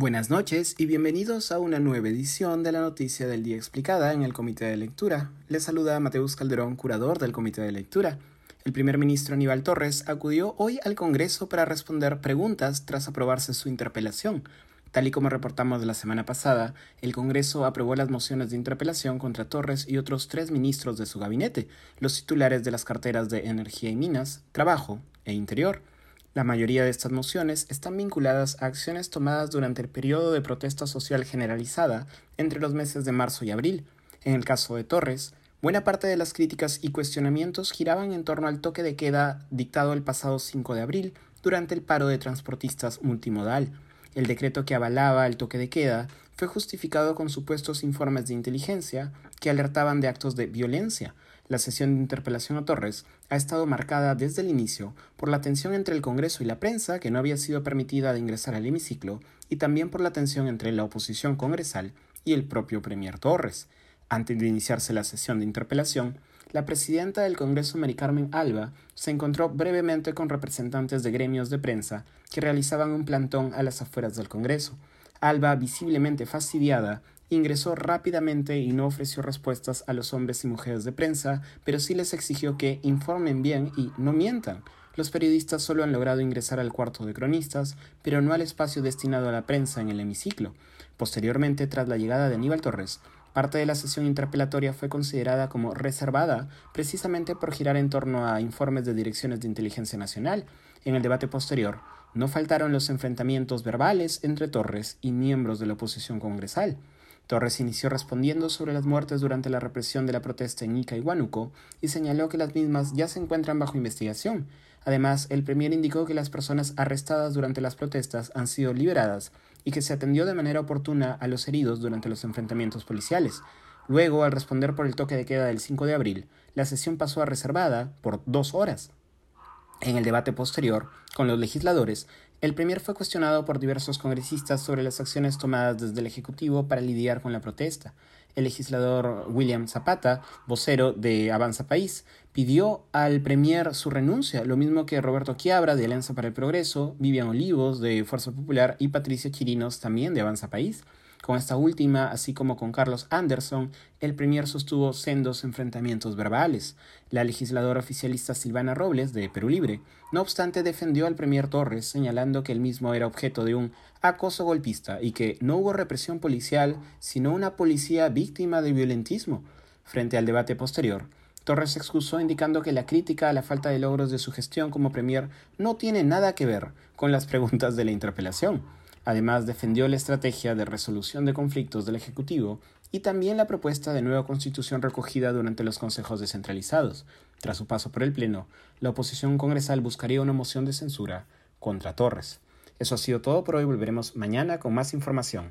Buenas noches y bienvenidos a una nueva edición de la Noticia del Día Explicada en el Comité de Lectura. Les saluda Mateus Calderón, curador del Comité de Lectura. El primer ministro Aníbal Torres acudió hoy al Congreso para responder preguntas tras aprobarse su interpelación. Tal y como reportamos la semana pasada, el Congreso aprobó las mociones de interpelación contra Torres y otros tres ministros de su gabinete, los titulares de las carteras de Energía y Minas, Trabajo e Interior. La mayoría de estas mociones están vinculadas a acciones tomadas durante el periodo de protesta social generalizada entre los meses de marzo y abril. En el caso de Torres, buena parte de las críticas y cuestionamientos giraban en torno al toque de queda dictado el pasado 5 de abril durante el paro de transportistas multimodal. El decreto que avalaba el toque de queda fue justificado con supuestos informes de inteligencia que alertaban de actos de violencia, la sesión de interpelación a Torres ha estado marcada desde el inicio por la tensión entre el Congreso y la prensa, que no había sido permitida de ingresar al hemiciclo, y también por la tensión entre la oposición congresal y el propio Premier Torres. Antes de iniciarse la sesión de interpelación, la presidenta del Congreso, Mary Carmen Alba, se encontró brevemente con representantes de gremios de prensa que realizaban un plantón a las afueras del Congreso. Alba, visiblemente fastidiada, ingresó rápidamente y no ofreció respuestas a los hombres y mujeres de prensa, pero sí les exigió que informen bien y no mientan. Los periodistas solo han logrado ingresar al cuarto de cronistas, pero no al espacio destinado a la prensa en el hemiciclo. Posteriormente, tras la llegada de Aníbal Torres, parte de la sesión interpelatoria fue considerada como reservada precisamente por girar en torno a informes de direcciones de inteligencia nacional. En el debate posterior, no faltaron los enfrentamientos verbales entre Torres y miembros de la oposición congresal. Torres inició respondiendo sobre las muertes durante la represión de la protesta en Ica y Huánuco y señaló que las mismas ya se encuentran bajo investigación. Además, el Premier indicó que las personas arrestadas durante las protestas han sido liberadas y que se atendió de manera oportuna a los heridos durante los enfrentamientos policiales. Luego, al responder por el toque de queda del 5 de abril, la sesión pasó a reservada por dos horas. En el debate posterior, con los legisladores, el Premier fue cuestionado por diversos congresistas sobre las acciones tomadas desde el Ejecutivo para lidiar con la protesta. El legislador William Zapata, vocero de Avanza País, pidió al Premier su renuncia, lo mismo que Roberto Quiabra de Alianza para el Progreso, Vivian Olivos de Fuerza Popular y Patricia Chirinos también de Avanza País. Con esta última, así como con Carlos Anderson, el Premier sostuvo sendos enfrentamientos verbales. La legisladora oficialista Silvana Robles, de Perú Libre, no obstante, defendió al Premier Torres, señalando que el mismo era objeto de un acoso golpista y que no hubo represión policial, sino una policía víctima de violentismo. Frente al debate posterior, Torres se excusó indicando que la crítica a la falta de logros de su gestión como Premier no tiene nada que ver con las preguntas de la interpelación. Además, defendió la estrategia de resolución de conflictos del Ejecutivo y también la propuesta de nueva constitución recogida durante los consejos descentralizados. Tras su paso por el Pleno, la oposición congresal buscaría una moción de censura contra Torres. Eso ha sido todo por hoy. Volveremos mañana con más información.